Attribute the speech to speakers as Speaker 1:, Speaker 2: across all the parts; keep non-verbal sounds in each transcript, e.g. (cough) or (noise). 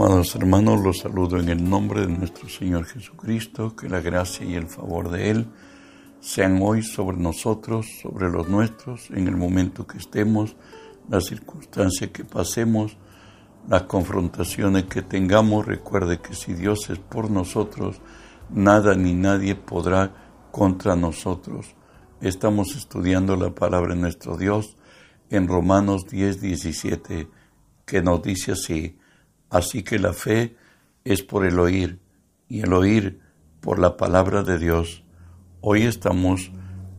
Speaker 1: Amados hermanos, los saludo en el nombre de nuestro Señor Jesucristo, que la gracia y el favor de Él sean hoy sobre nosotros, sobre los nuestros, en el momento que estemos, la circunstancia que pasemos, las confrontaciones que tengamos. Recuerde que si Dios es por nosotros, nada ni nadie podrá contra nosotros. Estamos estudiando la palabra de nuestro Dios en Romanos 10, 17, que nos dice así, así que la fe es por el oír y el oír por la palabra de Dios. Hoy estamos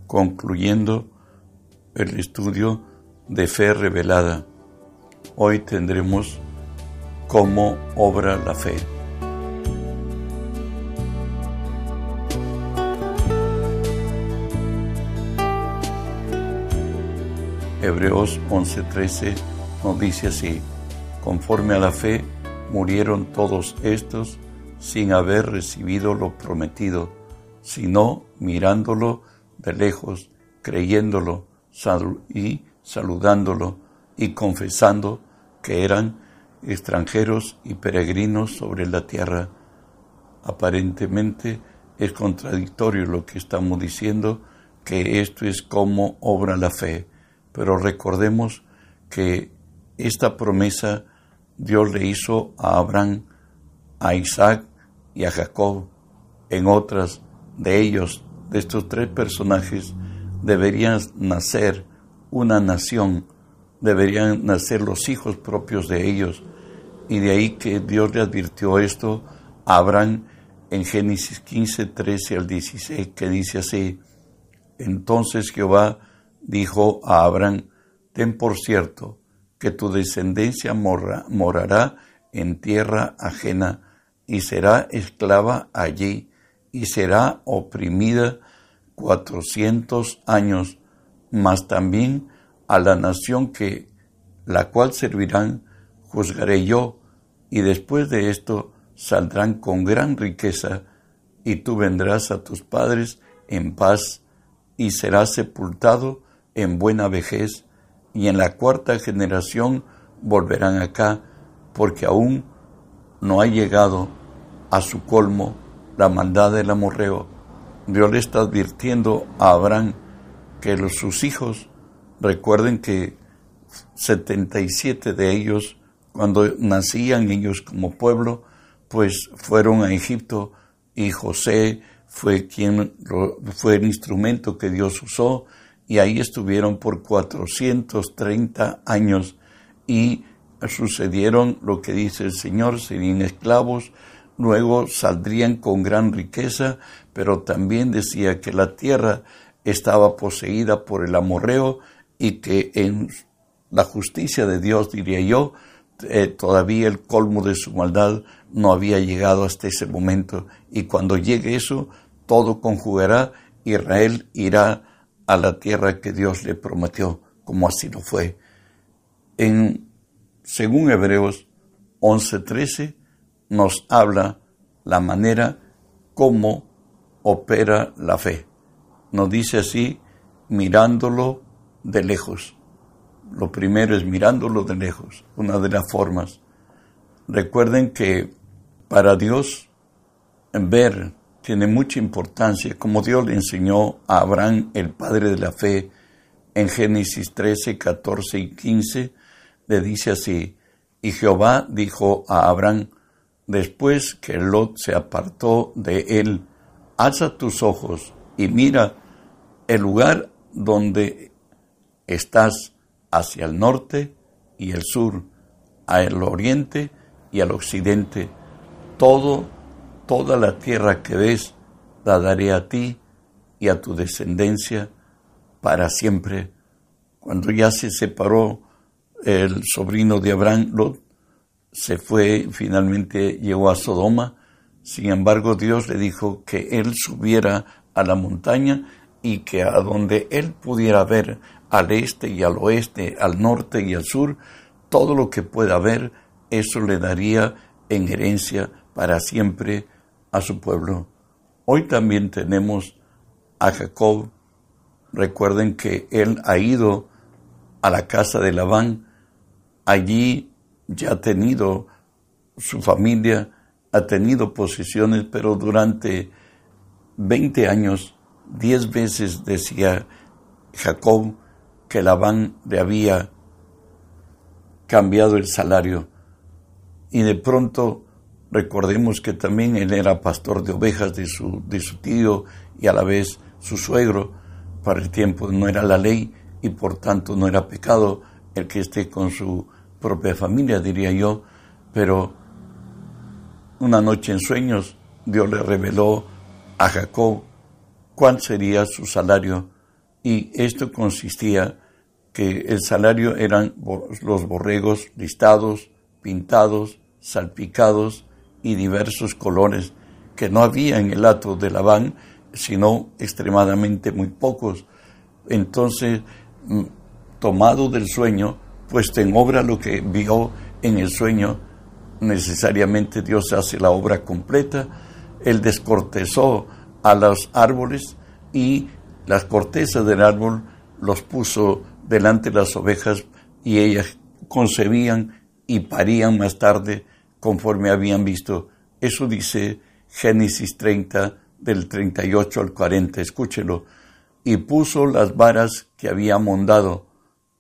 Speaker 1: concluyendo el estudio de fe revelada. Hoy tendremos cómo obra la fe. Hebreos 11:13 nos dice así, conforme a la fe murieron todos estos sin haber recibido lo prometido, sino mirándolo de lejos, creyéndolo y saludándolo y confesando que eran extranjeros y peregrinos sobre la tierra. Aparentemente es contradictorio lo que estamos diciendo, que esto es como obra la fe. Pero recordemos que esta promesa Dios le hizo a Abraham, a Isaac y a Jacob. En otras de ellos, de estos tres personajes, deberían nacer una nación, deberían nacer los hijos propios de ellos. Y de ahí que Dios le advirtió esto a Abraham en Génesis 15, 13 al 16, que dice así, entonces Jehová dijo a Abraham, ten por cierto que tu descendencia morará en tierra ajena y será esclava allí y será oprimida cuatrocientos años, mas también a la nación que la cual servirán juzgaré yo, y después de esto saldrán con gran riqueza, y tú vendrás a tus padres en paz, y serás sepultado en buena vejez, y en la cuarta generación volverán acá, porque aún no ha llegado a su colmo la maldad del amorreo. Dios le está advirtiendo a Abraham que los, sus hijos, recuerden que 77 de ellos, cuando nacían ellos como pueblo, pues fueron a Egipto y José fue quien fue el instrumento que Dios usó y ahí estuvieron por 430 años y sucedieron lo que dice el Señor, serían esclavos, luego saldrían con gran riqueza, pero también decía que la tierra estaba poseída por el amorreo y que en la justicia de Dios, diría yo, eh, todavía el colmo de su maldad no había llegado hasta ese momento. Y cuando llegue eso, todo conjugará, Israel irá a la tierra que Dios le prometió, como así lo fue. En, según Hebreos 11:13, nos habla la manera como opera la fe. Nos dice así, mirándolo de lejos. Lo primero es mirándolo de lejos, una de las formas. Recuerden que para Dios ver tiene mucha importancia, como Dios le enseñó a Abraham, el padre de la fe, en Génesis 13, 14 y 15, le dice así, y Jehová dijo a Abraham, después que Lot se apartó de él, alza tus ojos y mira el lugar donde estás hacia el norte y el sur, al oriente y al occidente, todo toda la tierra que ves la daré a ti y a tu descendencia para siempre. Cuando ya se separó el sobrino de Abraham, Lot, se fue, finalmente llegó a Sodoma. Sin embargo, Dios le dijo que él subiera a la montaña y que a donde él pudiera ver al este y al oeste, al norte y al sur, todo lo que pueda ver, eso le daría en herencia para siempre a su pueblo. Hoy también tenemos a Jacob. Recuerden que él ha ido a la casa de Labán. Allí ya ha tenido su familia ha tenido posesiones, pero durante 20 años, 10 veces decía Jacob que Labán le había cambiado el salario. Y de pronto recordemos que también él era pastor de ovejas de su, de su tío y a la vez su suegro. Para el tiempo no era la ley y por tanto no era pecado el que esté con su propia familia, diría yo. Pero una noche en sueños Dios le reveló a Jacob cuál sería su salario y esto consistía que el salario eran los borregos listados, pintados, salpicados y diversos colores que no había en el hato de Labán, sino extremadamente muy pocos. Entonces, mm, tomado del sueño, puesto en obra lo que vio en el sueño, necesariamente Dios hace la obra completa. Él descortezó a los árboles y las cortezas del árbol los puso delante de las ovejas y ellas concebían y parían más tarde conforme habían visto. Eso dice Génesis 30 del 38 al 40, escúchelo. Y puso las varas que había mondado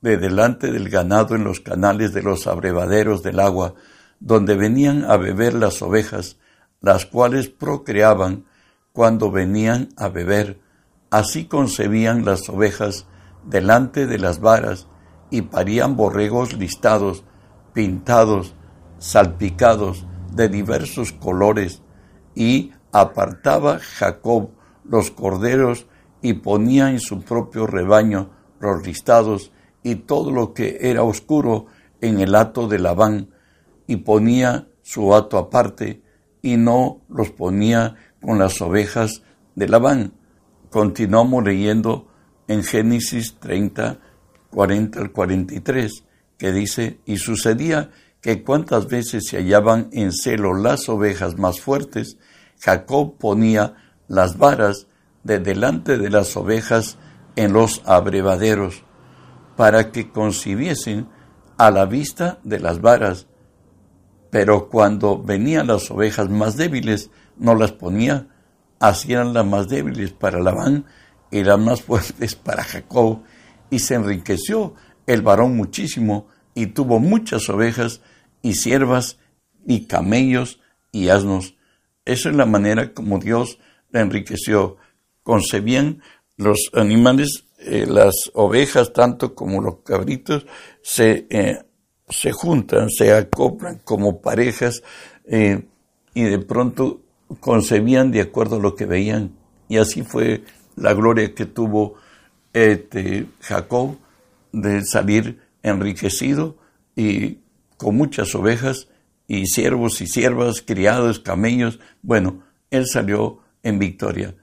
Speaker 1: de delante del ganado en los canales de los abrevaderos del agua, donde venían a beber las ovejas, las cuales procreaban cuando venían a beber Así concebían las ovejas delante de las varas y parían borregos listados, pintados, salpicados de diversos colores, y apartaba Jacob los corderos y ponía en su propio rebaño los listados y todo lo que era oscuro en el hato de Labán, y ponía su hato aparte, y no los ponía con las ovejas de Labán. Continuamos leyendo en Génesis 30, 40 al 43, que dice, y sucedía que cuantas veces se hallaban en celo las ovejas más fuertes, Jacob ponía las varas de delante de las ovejas en los abrevaderos, para que concibiesen a la vista de las varas. Pero cuando venían las ovejas más débiles, no las ponía, Así eran las más débiles para Labán y las más (laughs) fuertes para Jacob. Y se enriqueció el varón muchísimo y tuvo muchas ovejas y siervas y camellos y asnos. Esa es la manera como Dios la enriqueció. Concebían los animales, eh, las ovejas tanto como los cabritos, se, eh, se juntan, se acoplan como parejas eh, y de pronto concebían de acuerdo a lo que veían. Y así fue la gloria que tuvo este, Jacob de salir enriquecido y con muchas ovejas y siervos y siervas, criados, camellos. Bueno, él salió en victoria.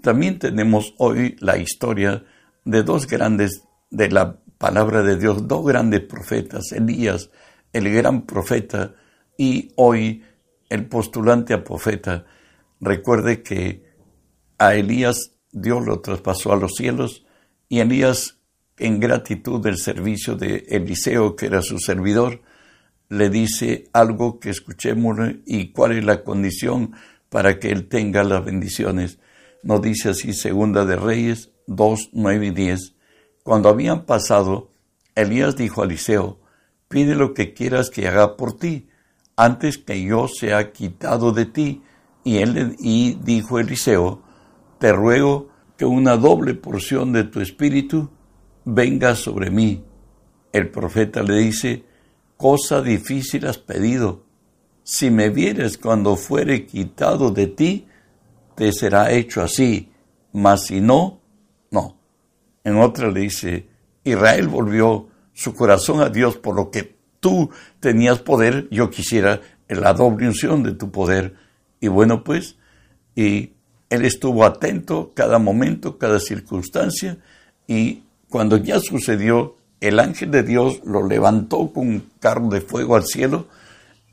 Speaker 1: También tenemos hoy la historia de dos grandes de la palabra de Dios, dos grandes profetas, Elías, el gran profeta, y hoy el postulante a profeta. Recuerde que a Elías Dios lo traspasó a los cielos y Elías, en gratitud del servicio de Eliseo, que era su servidor, le dice algo que escuchemos y cuál es la condición para que él tenga las bendiciones. Nos dice así Segunda de Reyes 2, 9 y 10. Cuando habían pasado, Elías dijo a Eliseo, pide lo que quieras que haga por ti, antes que yo sea quitado de ti. Y él y dijo Eliseo, te ruego que una doble porción de tu espíritu venga sobre mí. El profeta le dice, cosa difícil has pedido. Si me vieres cuando fuere quitado de ti, te será hecho así, mas si no, no. En otra le dice, Israel volvió su corazón a Dios por lo que tú tenías poder, yo quisiera la doble unción de tu poder. Y bueno, pues, y él estuvo atento cada momento, cada circunstancia, y cuando ya sucedió, el ángel de Dios lo levantó con un carro de fuego al cielo.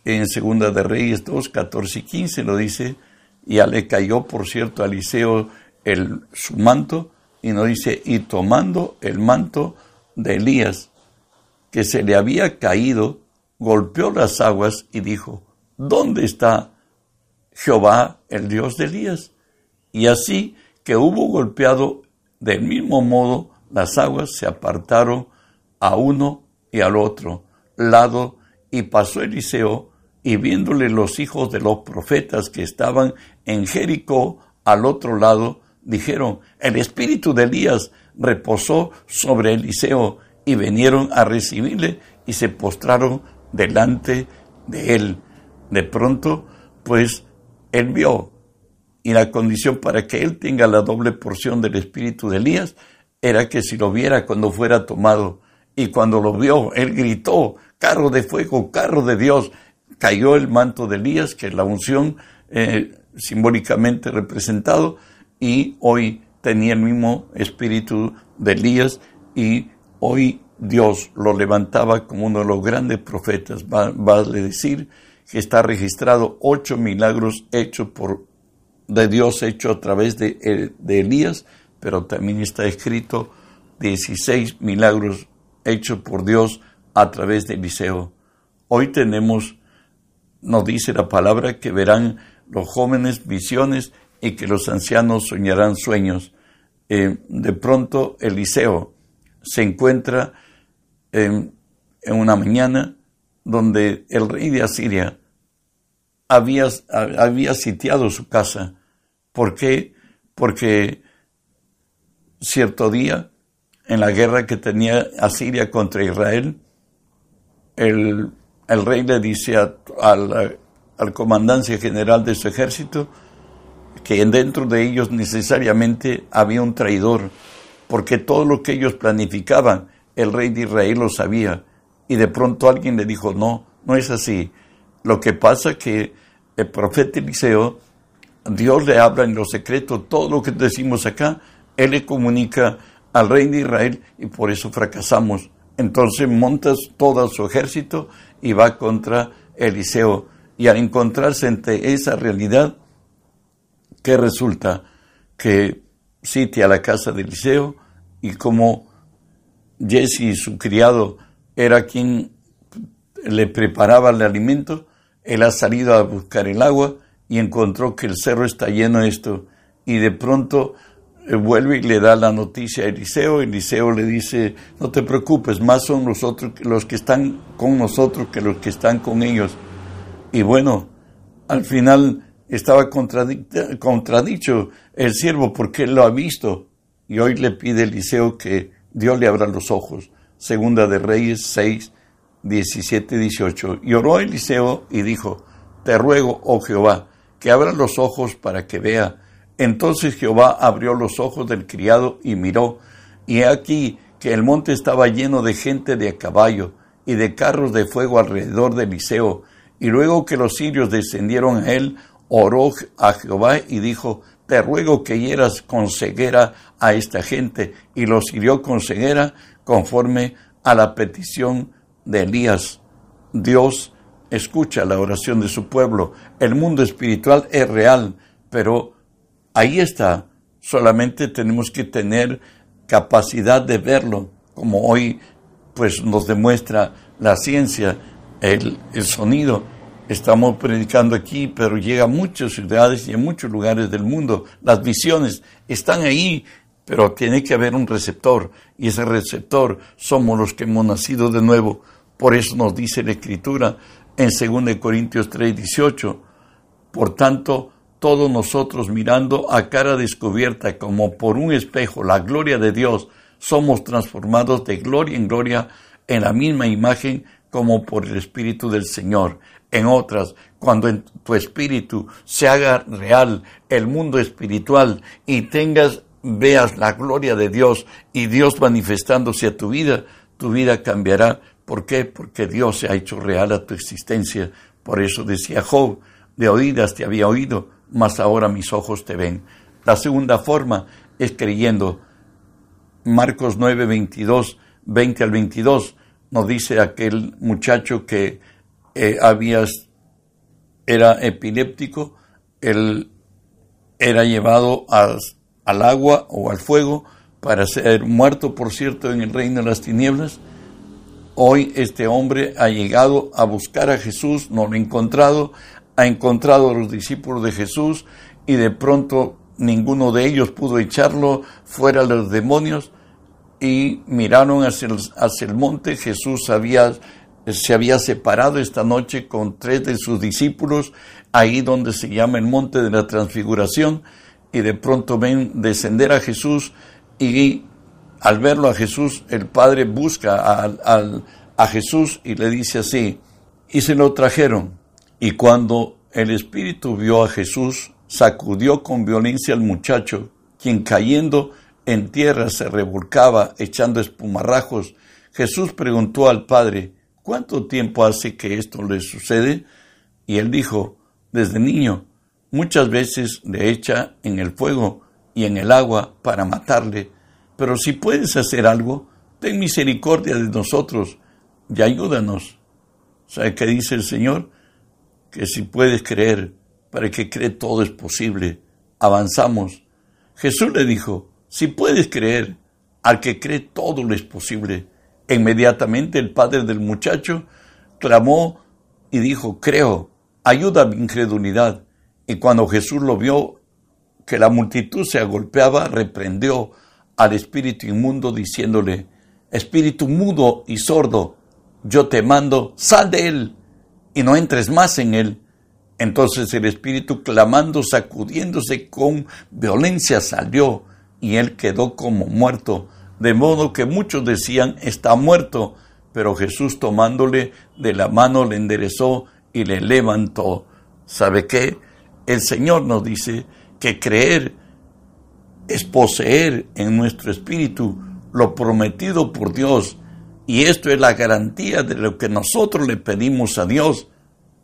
Speaker 1: En Segunda de Reyes 2, 14 y 15 lo dice, y le cayó, por cierto, a Eliseo el, su manto, y nos dice, y tomando el manto de Elías, que se le había caído, golpeó las aguas y dijo, ¿dónde está Jehová, el Dios de Elías? Y así que hubo golpeado del mismo modo, las aguas se apartaron a uno y al otro lado, y pasó Eliseo, y viéndole los hijos de los profetas que estaban en Jericó al otro lado, dijeron, el espíritu de Elías reposó sobre Eliseo, y vinieron a recibirle y se postraron delante de él. De pronto, pues, él vio, y la condición para que él tenga la doble porción del espíritu de Elías era que si lo viera cuando fuera tomado, y cuando lo vio, él gritó, carro de fuego, carro de Dios, cayó el manto de Elías, que es la unción eh, simbólicamente representado, y hoy tenía el mismo espíritu de Elías y hoy Dios lo levantaba como uno de los grandes profetas. Va, a decir que está registrado ocho milagros hechos por de Dios hecho a través de, eh, de Elías, pero también está escrito 16 milagros hechos por Dios a través de Eliseo. Hoy tenemos, nos dice la palabra, que verán los jóvenes visiones y que los ancianos soñarán sueños. Eh, de pronto Eliseo se encuentra en, una mañana donde el rey de Asiria había, había sitiado su casa. ¿Por qué? Porque cierto día, en la guerra que tenía Asiria contra Israel, el, rey le dice al, comandancia general de su ejército que dentro de ellos necesariamente había un traidor, porque todo lo que ellos planificaban el rey de Israel lo sabía y de pronto alguien le dijo, no, no es así. Lo que pasa que el profeta Eliseo, Dios le habla en lo secreto, todo lo que decimos acá, él le comunica al rey de Israel y por eso fracasamos. Entonces montas todo su ejército y va contra Eliseo. Y al encontrarse entre esa realidad, ¿qué resulta? Que sitia la casa de Eliseo y como Jesse, su criado, era quien le preparaba el alimento, él ha salido a buscar el agua y encontró que el cerro está lleno de esto. Y de pronto vuelve y le da la noticia a Eliseo. Eliseo le dice, no te preocupes, más son los, los que están con nosotros que los que están con ellos. Y bueno, al final estaba contradicho el siervo porque él lo ha visto. Y hoy le pide Eliseo que Dios le abra los ojos. Segunda de Reyes 6, 17 18. Y oró Eliseo y dijo, Te ruego, oh Jehová, que abra los ojos para que vea. Entonces Jehová abrió los ojos del criado y miró, y he aquí que el monte estaba lleno de gente de a caballo y de carros de fuego alrededor de Eliseo. Y luego que los sirios descendieron a él, oró a Jehová y dijo, te ruego que hieras con ceguera a esta gente. Y los hirió con ceguera conforme a la petición de Elías. Dios escucha la oración de su pueblo. El mundo espiritual es real, pero ahí está. Solamente tenemos que tener capacidad de verlo, como hoy pues nos demuestra la ciencia, el, el sonido estamos predicando aquí, pero llega a muchas ciudades y en muchos lugares del mundo. Las visiones están ahí, pero tiene que haber un receptor, y ese receptor somos los que hemos nacido de nuevo. Por eso nos dice la Escritura en 2 Corintios 3, 18. Por tanto, todos nosotros mirando a cara descubierta como por un espejo la gloria de Dios, somos transformados de gloria en gloria en la misma imagen como por el Espíritu del Señor en otras, cuando en tu espíritu se haga real el mundo espiritual y tengas, veas la gloria de Dios y Dios manifestándose a tu vida, tu vida cambiará. ¿Por qué? Porque Dios se ha hecho real a tu existencia. Por eso decía Job, de oídas te había oído, mas ahora mis ojos te ven. La segunda forma es creyendo. Marcos 9, 22, 20 al 22, nos dice aquel muchacho que eh, era epiléptico, él era llevado al agua o al fuego para ser muerto, por cierto, en el reino de las tinieblas, Hoy este hombre ha llegado a buscar a Jesús, no lo ha encontrado, ha encontrado a los discípulos de Jesús y de pronto ninguno de ellos pudo echarlo fuera de los demonios y miraron hacia el, hacia el monte. Jesús había, se había separado esta noche con tres de sus discípulos, ahí donde se llama el monte de la transfiguración, y de pronto ven descender a Jesús y al verlo a Jesús, el Padre busca a, a Jesús y le dice así, y se lo trajeron. Y cuando el Espíritu vio a Jesús, sacudió con violencia al muchacho, quien cayendo en tierra se revolcaba echando espumarrajos. Jesús preguntó al Padre, ¿cuánto tiempo hace que esto le sucede? Y él dijo, desde niño, muchas veces le echa en el fuego y en el agua para matarle. Pero si puedes hacer algo, ten misericordia de nosotros y ayúdanos. ¿Sabe qué dice el Señor? Que si puedes creer, para el que cree todo es posible. Avanzamos. Jesús le dijo, si puedes creer, al que cree todo le es posible. Inmediatamente el padre del muchacho clamó y dijo, creo, ayuda a mi incredulidad. Y cuando Jesús lo vio que la multitud se agolpeaba, reprendió al espíritu inmundo diciéndole, espíritu mudo y sordo, yo te mando, sal de él y no entres más en él. Entonces el espíritu, clamando, sacudiéndose con violencia, salió y él quedó como muerto, de modo que muchos decían, está muerto, pero Jesús tomándole de la mano le enderezó y le levantó. ¿Sabe qué? El Señor nos dice que creer es poseer en nuestro espíritu lo prometido por Dios, y esto es la garantía de lo que nosotros le pedimos a Dios,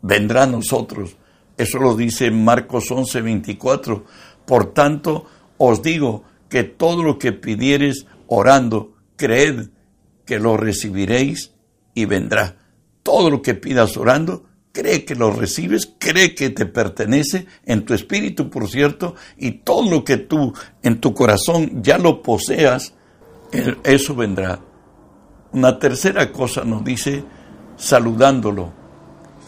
Speaker 1: vendrá a nosotros. Eso lo dice Marcos 11, 24. Por tanto, os digo que todo lo que pidieres orando, creed que lo recibiréis y vendrá. Todo lo que pidas orando, cree que lo recibes, cree que te pertenece en tu espíritu, por cierto, y todo lo que tú en tu corazón ya lo poseas, eso vendrá. Una tercera cosa nos dice saludándolo.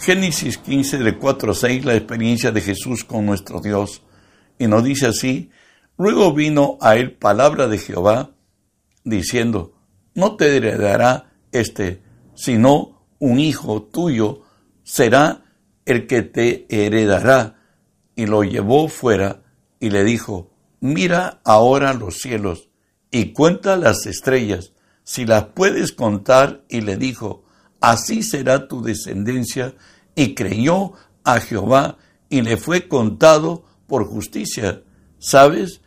Speaker 1: Génesis 15 de 4 a 6, la experiencia de Jesús con nuestro Dios. Y nos dice así, luego vino a él palabra de Jehová, diciendo, no te heredará este, sino un hijo tuyo será el que te heredará. Y lo llevó fuera y le dijo, mira ahora los cielos y cuenta las estrellas, si las puedes contar. Y le dijo, así será tu descendencia. Y creyó a Jehová y le fue contado por justicia. ¿Sabes?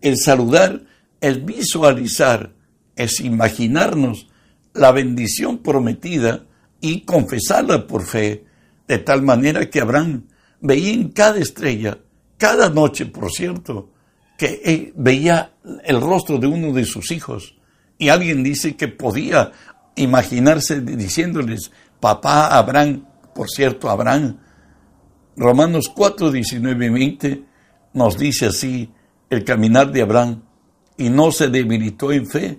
Speaker 1: El saludar es visualizar, es imaginarnos la bendición prometida y confesarla por fe, de tal manera que Abraham veía en cada estrella, cada noche, por cierto, que veía el rostro de uno de sus hijos. Y alguien dice que podía imaginarse diciéndoles, papá Abraham, por cierto, Abraham. Romanos 4, 19 y 20 nos dice así el caminar de Abraham, y no se debilitó en fe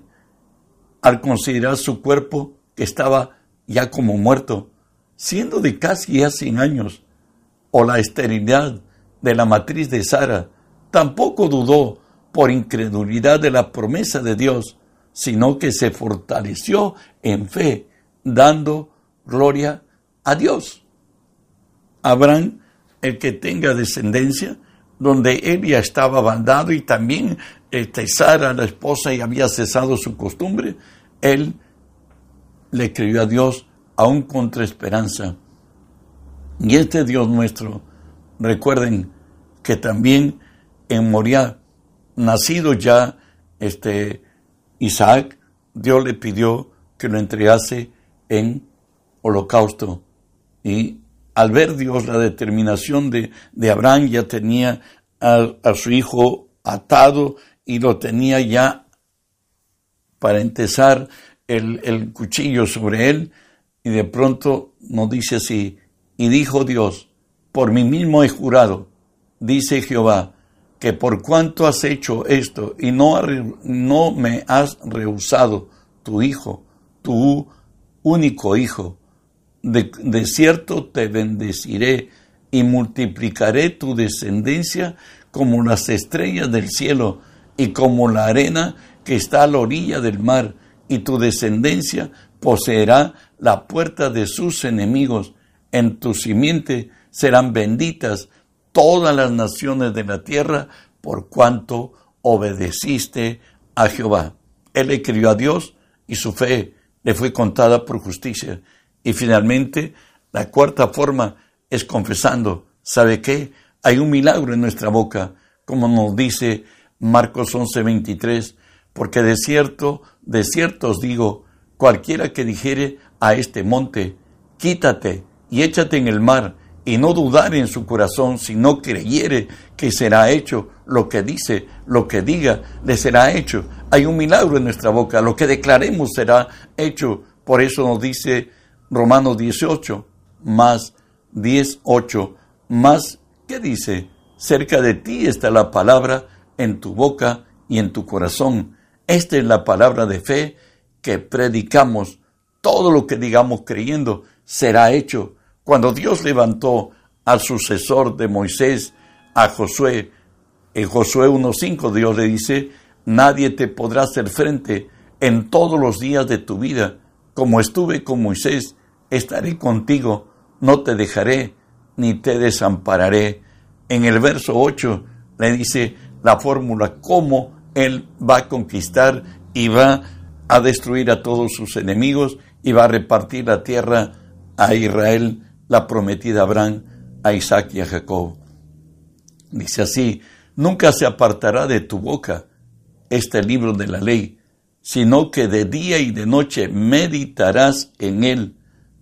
Speaker 1: al considerar su cuerpo que estaba ya como muerto, siendo de casi ya 100 años, o la esterilidad de la matriz de Sara, tampoco dudó por incredulidad de la promesa de Dios, sino que se fortaleció en fe, dando gloria a Dios. Abraham, el que tenga descendencia, donde él ya estaba bandado y también este, Sara, la esposa, y había cesado su costumbre, él le creyó a Dios aún contra esperanza. Y este Dios nuestro, recuerden que también en Moria, nacido ya este Isaac, Dios le pidió que lo entregase en holocausto. Y al ver Dios la determinación de, de Abraham, ya tenía a, su hijo atado y lo tenía ya para entesar el, el cuchillo sobre él, y de pronto nos dice así, y dijo Dios, por mí mismo he jurado, dice Jehová, que por cuanto has hecho esto y no, no me has rehusado tu hijo, tu único hijo. De, de, cierto te bendeciré y multiplicaré tu descendencia como las estrellas del cielo y como la arena que está a la orilla del mar, y tu descendencia poseerá la puerta de sus enemigos. En tu simiente serán benditas todas las naciones de la tierra por cuanto obedeciste a Jehová. Él le creyó a Dios y su fe le fue contada por justicia. Y finalmente, la cuarta forma es confesando. ¿Sabe qué? Hay un milagro en nuestra boca, como nos dice Marcos 11:23, porque de cierto, de cierto os digo, cualquiera que dijere a este monte, quítate y échate en el mar, y no dudar en su corazón, sino creyere que será hecho lo que dice, lo que diga, le será hecho. Hay un milagro en nuestra boca, lo que declaremos será hecho. Por eso nos dice Romanos 18, más 18, más, ¿qué dice? Cerca de ti está la palabra en tu boca y en tu corazón. Esta es la palabra de fe que predicamos. Todo lo que digamos creyendo será hecho cuando Dios levantó al sucesor de Moisés, a Josué, en Josué 1.5 Dios le dice, nadie te podrá hacer frente en todos los días de tu vida. Como estuve con Moisés, estaré contigo, no te dejaré ni te desampararé. En el verso 8 le dice la fórmula cómo él va a conquistar y va a destruir a todos sus enemigos y va a repartir la tierra a Israel la prometida Abraham, a Isaac y a Jacob. Dice así, nunca se apartará de tu boca este libro de la ley, sino que de día y de noche meditarás en él,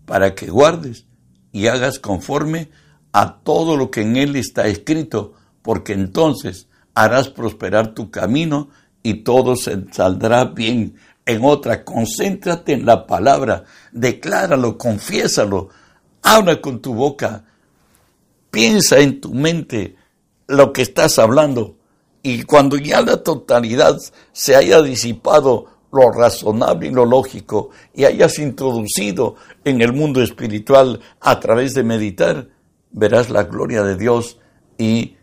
Speaker 1: para que guardes y hagas conforme a todo lo que en él está escrito, porque entonces harás prosperar tu camino y todo se saldrá bien. En otra, concéntrate en la palabra, decláralo, confiésalo, habla con tu boca, piensa en tu mente lo que estás hablando. Y cuando ya la totalidad se haya disipado lo razonable y lo lógico y hayas introducido en el mundo espiritual a través de meditar, verás la gloria de Dios. Y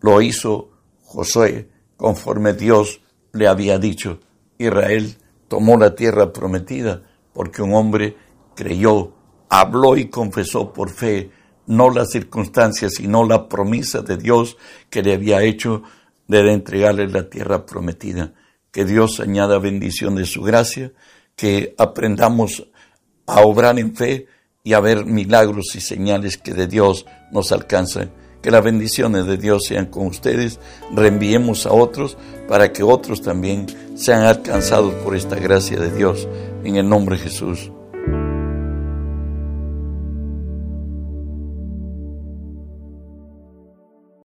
Speaker 1: lo hizo Josué conforme Dios le había dicho. Israel tomó la tierra prometida porque un hombre creyó habló y confesó por fe, no las circunstancias, sino la promesa de Dios que le había hecho de entregarle la tierra prometida. Que Dios añada bendición de su gracia, que aprendamos a obrar en fe y a ver milagros y señales que de Dios nos alcanzan. Que las bendiciones de Dios sean con ustedes, reenviemos a otros para que otros también sean alcanzados por esta gracia de Dios. En el nombre de Jesús.